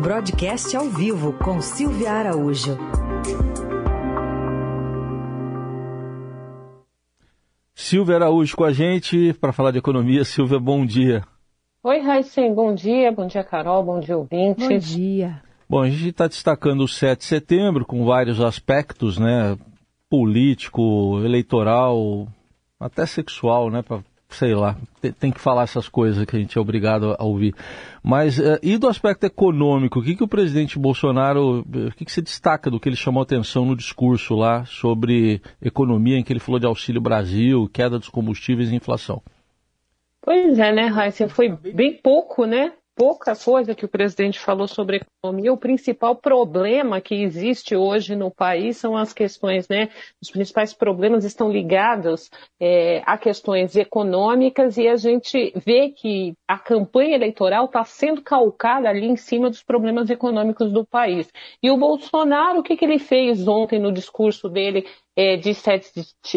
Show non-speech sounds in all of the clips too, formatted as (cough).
Broadcast ao vivo com Silvia Araújo. Silvia Araújo com a gente para falar de economia. Silvia, bom dia. Oi, Raíssen, bom dia. Bom dia, Carol. Bom dia, ouvintes. Bom dia. Bom, a gente está destacando o 7 de setembro com vários aspectos, né? Político, eleitoral, até sexual, né? Pra, sei lá, tem, que falar essas coisas que a gente é obrigado a ouvir. Mas, uh, e do aspecto econômico, o que, que o presidente Bolsonaro, o que, que se destaca do que ele chamou atenção no discurso lá sobre economia, em que ele falou de Auxílio Brasil, queda dos combustíveis e inflação? Pois é, né, Raíssa? Foi bem pouco, né? Pouca coisa que o presidente falou sobre economia. O principal problema que existe hoje no país são as questões, né? Os principais problemas estão ligados é, a questões econômicas e a gente vê que a campanha eleitoral está sendo calcada ali em cima dos problemas econômicos do país. E o Bolsonaro, o que, que ele fez ontem no discurso dele é, de 7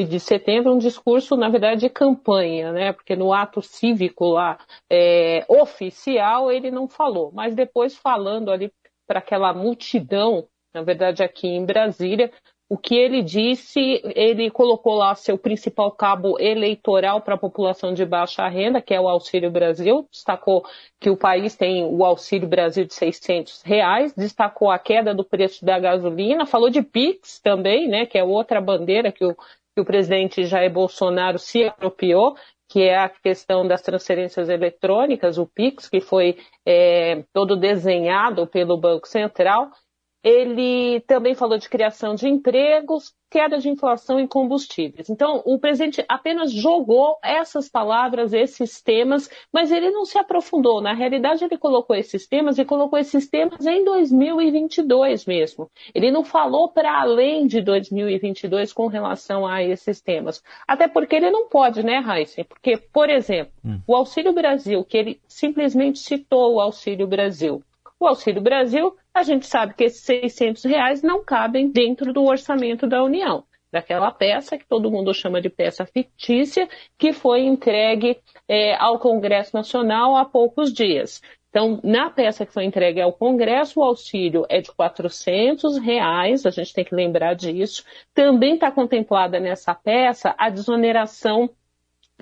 de, setembro, um discurso, na verdade, de campanha, né? Porque no ato cívico lá, é, oficial, ele não falou, mas depois falando ali para aquela multidão, na verdade, aqui em Brasília, o que ele disse, ele colocou lá seu principal cabo eleitoral para a população de baixa renda, que é o Auxílio Brasil, destacou que o país tem o Auxílio Brasil de 600 reais, destacou a queda do preço da gasolina, falou de PIX também, né, que é outra bandeira que o, que o presidente Jair Bolsonaro se apropriou, que é a questão das transferências eletrônicas, o PIX, que foi é, todo desenhado pelo Banco Central, ele também falou de criação de empregos, queda de inflação em combustíveis. Então, o presidente apenas jogou essas palavras, esses temas, mas ele não se aprofundou. Na realidade, ele colocou esses temas e colocou esses temas em 2022 mesmo. Ele não falou para além de 2022 com relação a esses temas. Até porque ele não pode, né, Raíssa? Porque, por exemplo, hum. o Auxílio Brasil, que ele simplesmente citou o Auxílio Brasil. O Auxílio Brasil a gente sabe que esses 600 reais não cabem dentro do orçamento da União, daquela peça que todo mundo chama de peça fictícia, que foi entregue é, ao Congresso Nacional há poucos dias. Então, na peça que foi entregue ao Congresso, o auxílio é de 400 reais, a gente tem que lembrar disso. Também está contemplada nessa peça a desoneração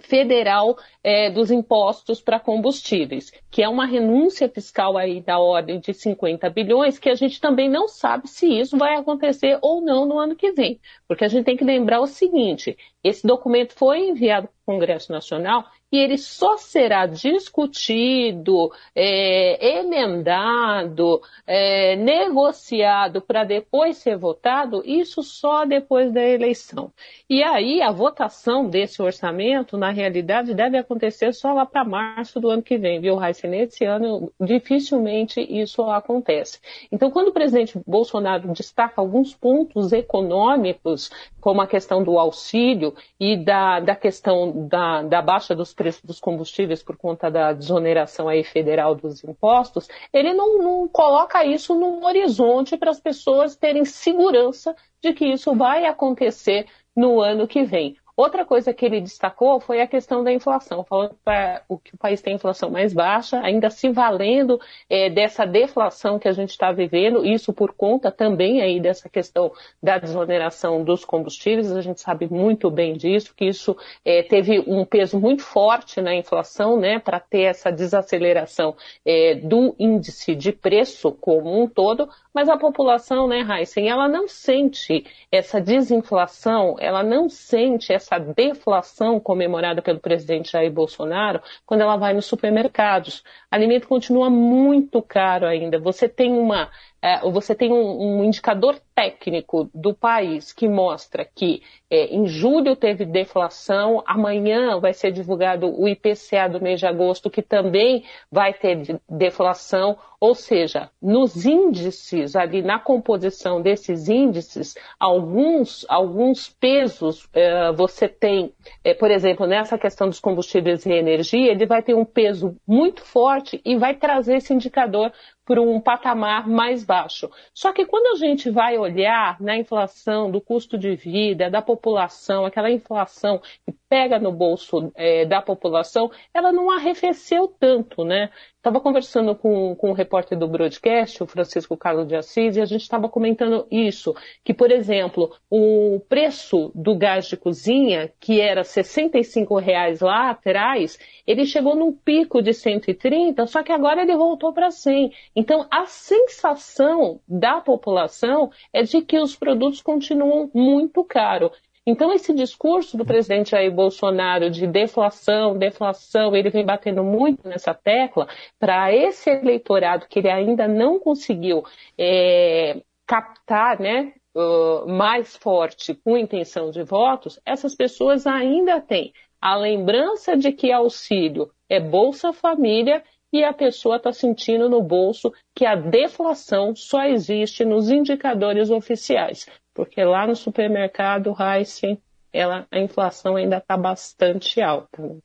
federal é, dos impostos para combustíveis, que é uma renúncia fiscal aí da ordem de 50 bilhões, que a gente também não sabe se isso vai acontecer ou não no ano que vem. Porque a gente tem que lembrar o seguinte: esse documento foi enviado para o Congresso Nacional e ele só será discutido, é, emendado, é, negociado para depois ser votado, isso só depois da eleição. E aí a votação desse orçamento, na realidade, deve acontecer só lá para março do ano que vem, viu, Raíssa? Nesse ano, dificilmente isso acontece. Então, quando o presidente Bolsonaro destaca alguns pontos econômicos, como a questão do auxílio e da, da questão da, da baixa dos preço dos combustíveis por conta da desoneração aí federal dos impostos, ele não, não coloca isso no horizonte para as pessoas terem segurança de que isso vai acontecer no ano que vem. Outra coisa que ele destacou foi a questão da inflação, falando para o que o país tem inflação mais baixa, ainda se valendo é, dessa deflação que a gente está vivendo, isso por conta também aí dessa questão da desoneração dos combustíveis, a gente sabe muito bem disso, que isso é, teve um peso muito forte na inflação, né, para ter essa desaceleração é, do índice de preço como um todo, mas a população, né, Heisen, ela não sente essa desinflação, ela não sente essa deflação comemorada pelo presidente Jair Bolsonaro quando ela vai nos supermercados. Alimento continua muito caro ainda. Você tem uma é, você tem um, um, indicador técnico do país que mostra que é, em julho teve deflação, amanhã vai ser divulgado o IPCA do mês de agosto, que também vai ter deflação, ou seja, nos índices, ali na composição desses índices, alguns, alguns pesos é, você tem, é, por exemplo, nessa questão dos combustíveis e energia, ele vai ter um peso muito forte e vai trazer esse indicador para um patamar mais baixo. Só que quando a gente vai olhar na inflação do custo de vida da população, aquela inflação que pega no bolso é, da população, ela não arrefeceu tanto, né? Estava conversando com, com um repórter do broadcast, o Francisco Carlos de Assis, e a gente estava comentando isso, que, por exemplo, o preço do gás de cozinha, que era 65 reais lá atrás, ele chegou num pico de 130, só que agora ele voltou para 100. Então, a sensação da população é de que os produtos continuam muito caros. Então, esse discurso do presidente Jair Bolsonaro de deflação, deflação, ele vem batendo muito nessa tecla para esse eleitorado que ele ainda não conseguiu é, captar, né, uh, mais forte com intenção de votos, essas pessoas ainda têm a lembrança de que auxílio é Bolsa Família e a pessoa está sentindo no bolso que a deflação só existe nos indicadores oficiais porque lá no supermercado Heisen, ela, a inflação ainda está bastante alta. Né?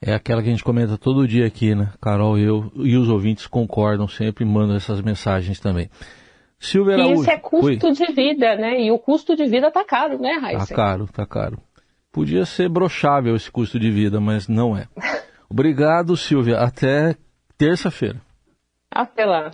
É aquela que a gente comenta todo dia aqui, né? Carol e eu, e os ouvintes concordam sempre, mandam essas mensagens também. Silvia Araújo. E isso é custo Oi. de vida, né? E o custo de vida tá caro, né, Raíssa? Tá caro, tá caro. Podia ser brochável esse custo de vida, mas não é. (laughs) Obrigado, Silvia. Até terça-feira. Até lá.